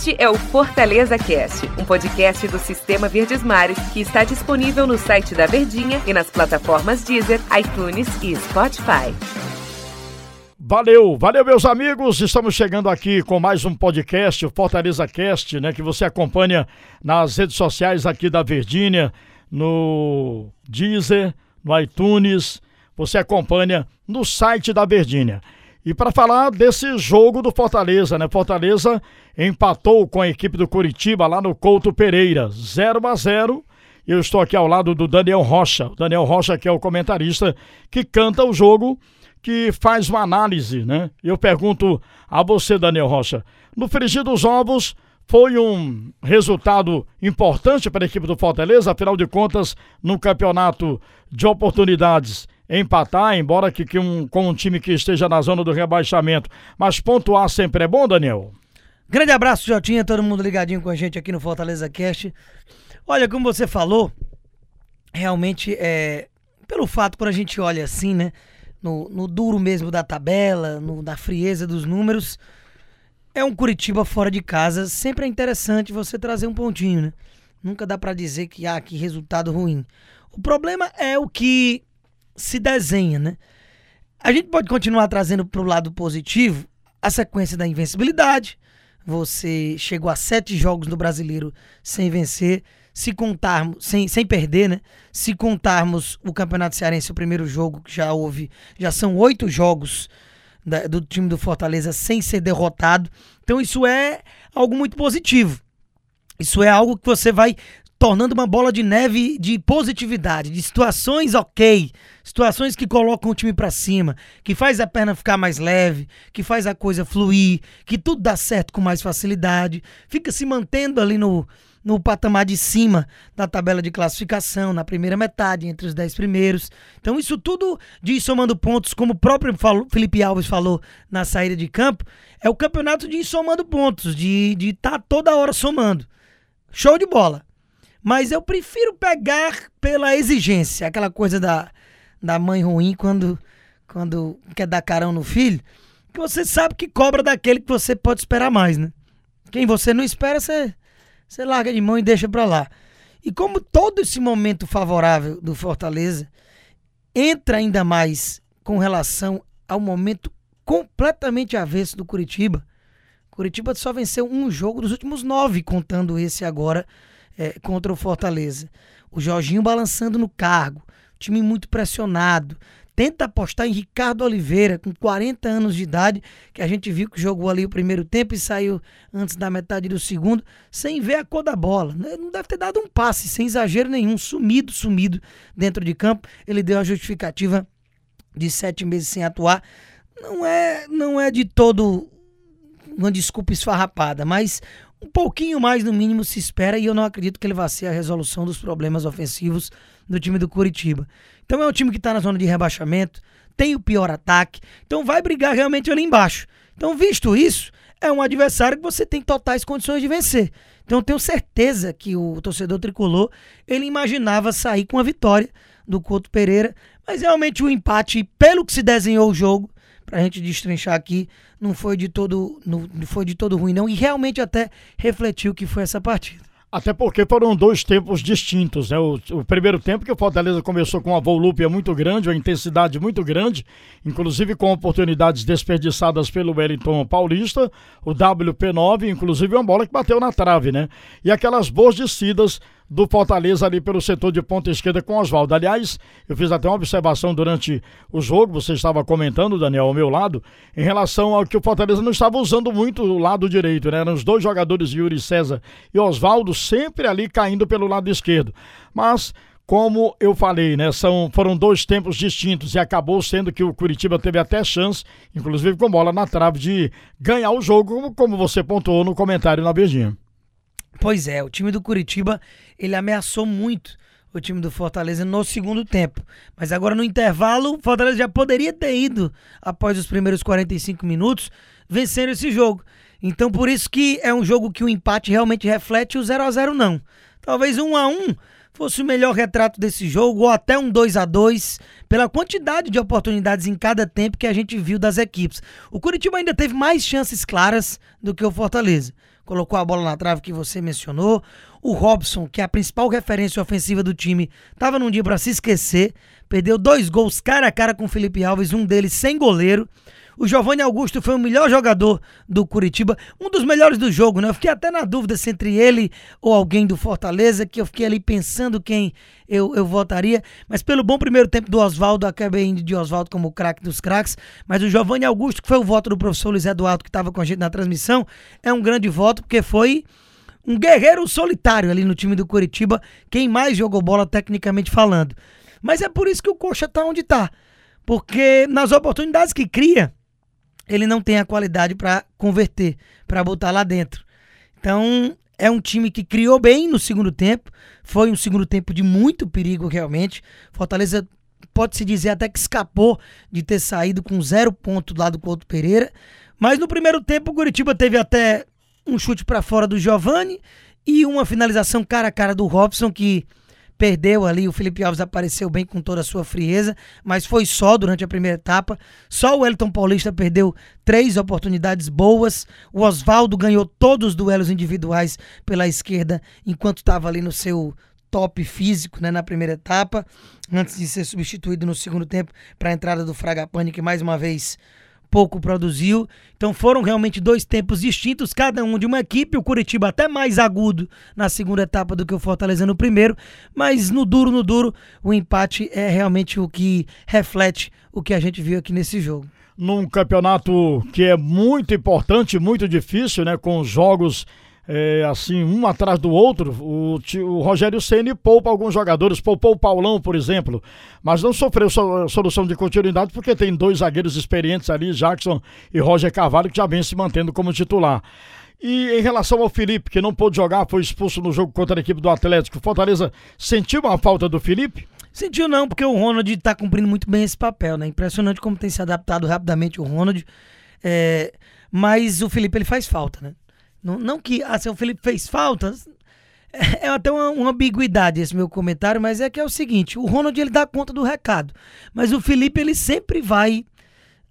Este é o Fortaleza Cast, um podcast do Sistema Verdes Mares que está disponível no site da Verdinha e nas plataformas Deezer, iTunes e Spotify. Valeu, valeu meus amigos, estamos chegando aqui com mais um podcast, o Fortaleza Cast, né, que você acompanha nas redes sociais aqui da Verdinha, no Deezer, no iTunes, você acompanha no site da Verdinha. E para falar desse jogo do Fortaleza, né? Fortaleza empatou com a equipe do Curitiba lá no Couto Pereira, 0 a 0. Eu estou aqui ao lado do Daniel Rocha. O Daniel Rocha que é o comentarista que canta o jogo, que faz uma análise, né? Eu pergunto a você, Daniel Rocha, no frigir dos ovos foi um resultado importante para a equipe do Fortaleza, afinal de contas, no campeonato de oportunidades empatar, embora que, que um, com um time que esteja na zona do rebaixamento. Mas pontuar sempre é bom, Daniel? Grande abraço, Jotinha, todo mundo ligadinho com a gente aqui no Fortaleza Cast. Olha, como você falou, realmente é. Pelo fato, quando a gente olha assim, né? No, no duro mesmo da tabela, no, na frieza dos números, é um Curitiba fora de casa. Sempre é interessante você trazer um pontinho, né? Nunca dá para dizer que, ah, que resultado ruim. O problema é o que se desenha, né? A gente pode continuar trazendo para o lado positivo a sequência da invencibilidade. Você chegou a sete jogos no brasileiro sem vencer. Se contarmos, sem, sem perder, né? Se contarmos o Campeonato Cearense, o primeiro jogo que já houve, já são oito jogos da, do time do Fortaleza sem ser derrotado. Então isso é algo muito positivo. Isso é algo que você vai tornando uma bola de neve de positividade, de situações ok, situações que colocam o time para cima, que faz a perna ficar mais leve, que faz a coisa fluir, que tudo dá certo com mais facilidade, fica se mantendo ali no, no patamar de cima da tabela de classificação, na primeira metade, entre os dez primeiros. Então, isso tudo de ir somando pontos, como o próprio Felipe Alves falou na saída de campo, é o campeonato de ir somando pontos, de estar tá toda hora somando. Show de bola. Mas eu prefiro pegar pela exigência, aquela coisa da, da mãe ruim quando, quando quer dar carão no filho, que você sabe que cobra daquele que você pode esperar mais, né? Quem você não espera, você, você larga de mão e deixa pra lá. E como todo esse momento favorável do Fortaleza entra ainda mais com relação ao momento completamente avesso do Curitiba, Curitiba só venceu um jogo dos últimos nove, contando esse agora é, contra o Fortaleza. O Jorginho balançando no cargo, time muito pressionado. Tenta apostar em Ricardo Oliveira, com 40 anos de idade, que a gente viu que jogou ali o primeiro tempo e saiu antes da metade do segundo, sem ver a cor da bola. Né? Não deve ter dado um passe, sem exagero nenhum, sumido, sumido dentro de campo. Ele deu a justificativa de sete meses sem atuar. Não é, não é de todo uma desculpa esfarrapada, mas um pouquinho mais no mínimo se espera e eu não acredito que ele vá ser a resolução dos problemas ofensivos do time do Curitiba. Então é um time que está na zona de rebaixamento, tem o pior ataque, então vai brigar realmente ali embaixo. Então, visto isso, é um adversário que você tem totais condições de vencer. Então, tenho certeza que o torcedor tricolor ele imaginava sair com a vitória do Couto Pereira, mas realmente o empate, pelo que se desenhou o jogo, pra gente destrinchar aqui, não foi de todo, não foi de todo ruim não e realmente até refletiu que foi essa partida. Até porque foram dois tempos distintos, né? O, o, primeiro tempo que o Fortaleza começou com uma volúpia muito grande, uma intensidade muito grande, inclusive com oportunidades desperdiçadas pelo Wellington Paulista, o WP9, inclusive uma bola que bateu na trave, né? E aquelas boas descidas do Fortaleza ali pelo setor de ponta esquerda com Oswaldo. Aliás, eu fiz até uma observação durante o jogo, você estava comentando, Daniel, ao meu lado, em relação ao que o Fortaleza não estava usando muito o lado direito, né? Eram os dois jogadores, Yuri César e Oswaldo, sempre ali caindo pelo lado esquerdo. Mas como eu falei, né, são, foram dois tempos distintos e acabou sendo que o Curitiba teve até chance, inclusive com bola na trave, de ganhar o jogo, como, você pontuou no comentário na Beijinha. Pois é, o time do Curitiba, ele ameaçou muito o time do Fortaleza no segundo tempo. Mas agora no intervalo, o Fortaleza já poderia ter ido, após os primeiros 45 minutos, vencendo esse jogo. Então por isso que é um jogo que o empate realmente reflete o 0 a 0 não. Talvez um a um fosse o melhor retrato desse jogo, ou até um 2 a 2 pela quantidade de oportunidades em cada tempo que a gente viu das equipes. O Curitiba ainda teve mais chances claras do que o Fortaleza colocou a bola na trave que você mencionou. O Robson, que é a principal referência ofensiva do time, estava num dia para se esquecer. Perdeu dois gols cara a cara com o Felipe Alves, um deles sem goleiro. O Giovanni Augusto foi o melhor jogador do Curitiba, um dos melhores do jogo, né? Eu fiquei até na dúvida se entre ele ou alguém do Fortaleza, que eu fiquei ali pensando quem eu, eu votaria. Mas pelo bom primeiro tempo do Oswaldo, acabei indo de Oswaldo como craque dos craques. Mas o Giovanni Augusto, que foi o voto do professor Luiz Eduardo, que estava com a gente na transmissão, é um grande voto, porque foi um guerreiro solitário ali no time do Curitiba, quem mais jogou bola tecnicamente falando. Mas é por isso que o Coxa tá onde tá. Porque nas oportunidades que cria, ele não tem a qualidade para converter, para botar lá dentro. Então, é um time que criou bem no segundo tempo. Foi um segundo tempo de muito perigo, realmente. Fortaleza pode-se dizer até que escapou de ter saído com zero ponto lá do Couto Pereira. Mas no primeiro tempo, o Curitiba teve até um chute para fora do Giovani e uma finalização cara a cara do Robson, que perdeu ali, o Felipe Alves apareceu bem com toda a sua frieza, mas foi só durante a primeira etapa. Só o Elton Paulista perdeu três oportunidades boas. O Oswaldo ganhou todos os duelos individuais pela esquerda, enquanto estava ali no seu top físico né, na primeira etapa, antes de ser substituído no segundo tempo para a entrada do Fragapane, que mais uma vez pouco produziu. Então foram realmente dois tempos distintos, cada um de uma equipe. O Curitiba até mais agudo na segunda etapa do que o Fortaleza no primeiro, mas no duro, no duro, o empate é realmente o que reflete o que a gente viu aqui nesse jogo. Num campeonato que é muito importante, muito difícil, né, com jogos é, assim, um atrás do outro, o, o Rogério Ceni poupa alguns jogadores, poupou o Paulão, por exemplo, mas não sofreu so, solução de continuidade porque tem dois zagueiros experientes ali, Jackson e Roger Carvalho, que já vem se mantendo como titular. E em relação ao Felipe, que não pôde jogar, foi expulso no jogo contra a equipe do Atlético, Fortaleza sentiu uma falta do Felipe? Sentiu não, porque o Ronald está cumprindo muito bem esse papel, né? Impressionante como tem se adaptado rapidamente o Ronald. É... Mas o Felipe ele faz falta, né? Não, não que assim, o Felipe fez faltas. É, é até uma, uma, ambiguidade esse meu comentário, mas é que é o seguinte: o Ronald ele dá conta do recado, mas o Felipe ele sempre vai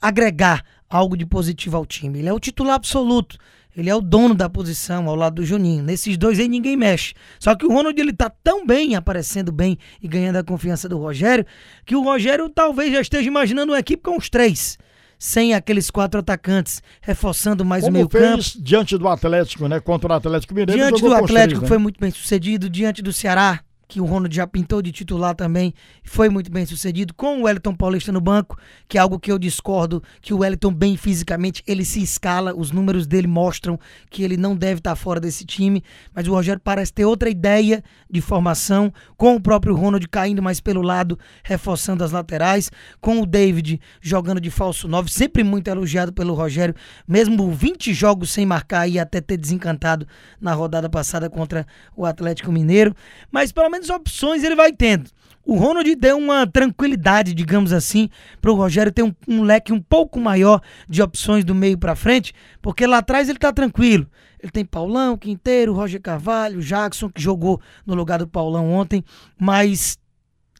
agregar algo de positivo ao time. Ele é o titular absoluto. Ele é o dono da posição ao lado do Juninho. Nesses dois aí ninguém mexe. Só que o Ronald ele tá tão bem, aparecendo bem e ganhando a confiança do Rogério, que o Rogério talvez já esteja imaginando uma equipe com os três sem aqueles quatro atacantes, reforçando mais Como o meio campo. diante do Atlético, né? Contra o Atlético Mineiro. Diante do Atlético três, né? foi muito bem sucedido, diante do Ceará que o Ronald já pintou de titular também, foi muito bem sucedido, com o Wellington Paulista no banco, que é algo que eu discordo, que o Wellington bem fisicamente, ele se escala, os números dele mostram que ele não deve estar fora desse time, mas o Rogério parece ter outra ideia de formação, com o próprio Ronald caindo mais pelo lado, reforçando as laterais, com o David jogando de falso 9, sempre muito elogiado pelo Rogério, mesmo 20 jogos sem marcar e até ter desencantado na rodada passada contra o Atlético Mineiro, mas pelo menos opções ele vai tendo. O Ronald deu uma tranquilidade, digamos assim, para o Rogério ter um, um, leque um pouco maior de opções do meio para frente, porque lá atrás ele está tranquilo. Ele tem Paulão, Quinteiro, Roger Carvalho, Jackson, que jogou no lugar do Paulão ontem, mas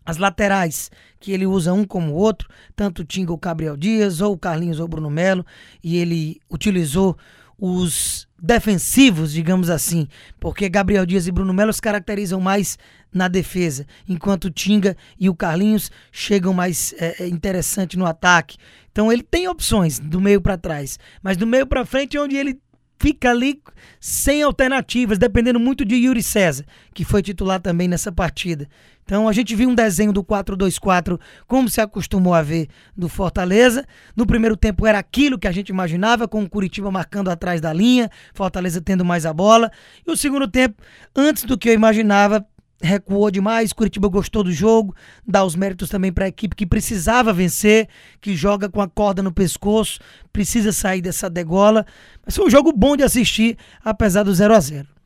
as laterais, que ele usa um como o outro, tanto o Tinga ou Gabriel Dias, ou o Carlinhos ou o Bruno Melo, e ele utilizou os defensivos, digamos assim, porque Gabriel Dias e Bruno Melo se caracterizam mais na defesa, enquanto o Tinga e o Carlinhos chegam mais é, é interessante no ataque. Então ele tem opções do meio para trás, mas do meio para frente é onde ele fica ali sem alternativas, dependendo muito de Yuri César, que foi titular também nessa partida. Então a gente viu um desenho do 4-2-4, como se acostumou a ver do Fortaleza. No primeiro tempo era aquilo que a gente imaginava, com o Curitiba marcando atrás da linha, Fortaleza tendo mais a bola. E o segundo tempo, antes do que eu imaginava, recuou demais. Curitiba gostou do jogo, dá os méritos também para a equipe que precisava vencer, que joga com a corda no pescoço, precisa sair dessa degola. Mas foi um jogo bom de assistir, apesar do 0 a 0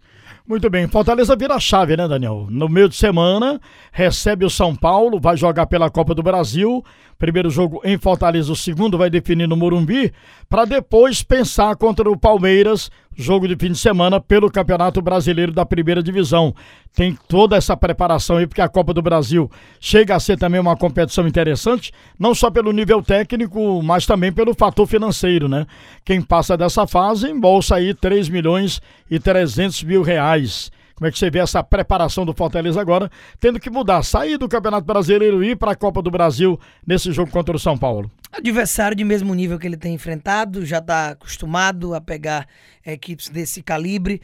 muito bem, Fortaleza vira a chave, né, Daniel? No meio de semana, recebe o São Paulo, vai jogar pela Copa do Brasil. Primeiro jogo em Fortaleza, o segundo vai definir no Morumbi, para depois pensar contra o Palmeiras, jogo de fim de semana pelo Campeonato Brasileiro da Primeira Divisão. Tem toda essa preparação aí, porque a Copa do Brasil chega a ser também uma competição interessante, não só pelo nível técnico, mas também pelo fator financeiro, né? Quem passa dessa fase embolsa aí 3 milhões e 300 mil reais. Como é que você vê essa preparação do Fortaleza agora, tendo que mudar, sair do Campeonato Brasileiro e ir para a Copa do Brasil nesse jogo contra o São Paulo? Adversário de mesmo nível que ele tem enfrentado, já está acostumado a pegar equipes desse calibre.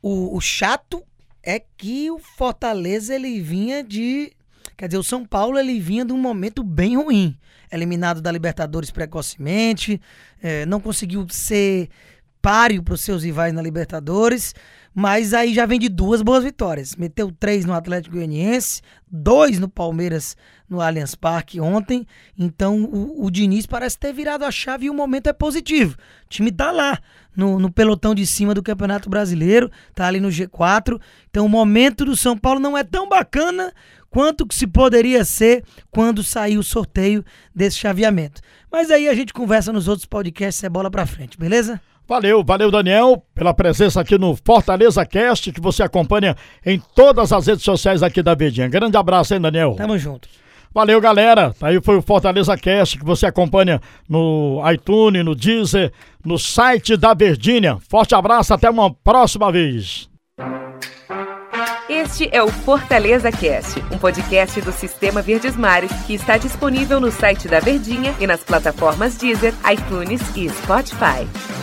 O, o chato é que o Fortaleza ele vinha de Quer dizer, o São Paulo ele vinha de um momento bem ruim. Eliminado da Libertadores precocemente, é, não conseguiu ser páreo para os seus rivais na Libertadores, mas aí já vem de duas boas vitórias. Meteu três no Atlético Goianiense, dois no Palmeiras no Allianz Parque ontem. Então o, o Diniz parece ter virado a chave e o momento é positivo. O time tá lá no, no pelotão de cima do Campeonato Brasileiro, tá ali no G4. Então o momento do São Paulo não é tão bacana quanto que se poderia ser quando sair o sorteio desse chaveamento. Mas aí a gente conversa nos outros podcasts, é bola pra frente, beleza? Valeu, valeu Daniel, pela presença aqui no Fortaleza Cast, que você acompanha em todas as redes sociais aqui da Verdinha. Grande abraço, hein, Daniel? Tamo junto. Valeu, galera. Aí foi o Fortaleza Cast que você acompanha no iTunes, no Deezer, no site da Verdinha. Forte abraço, até uma próxima vez. Este é o Fortaleza Cast, um podcast do Sistema Verdes Mares que está disponível no site da Verdinha e nas plataformas Deezer, iTunes e Spotify.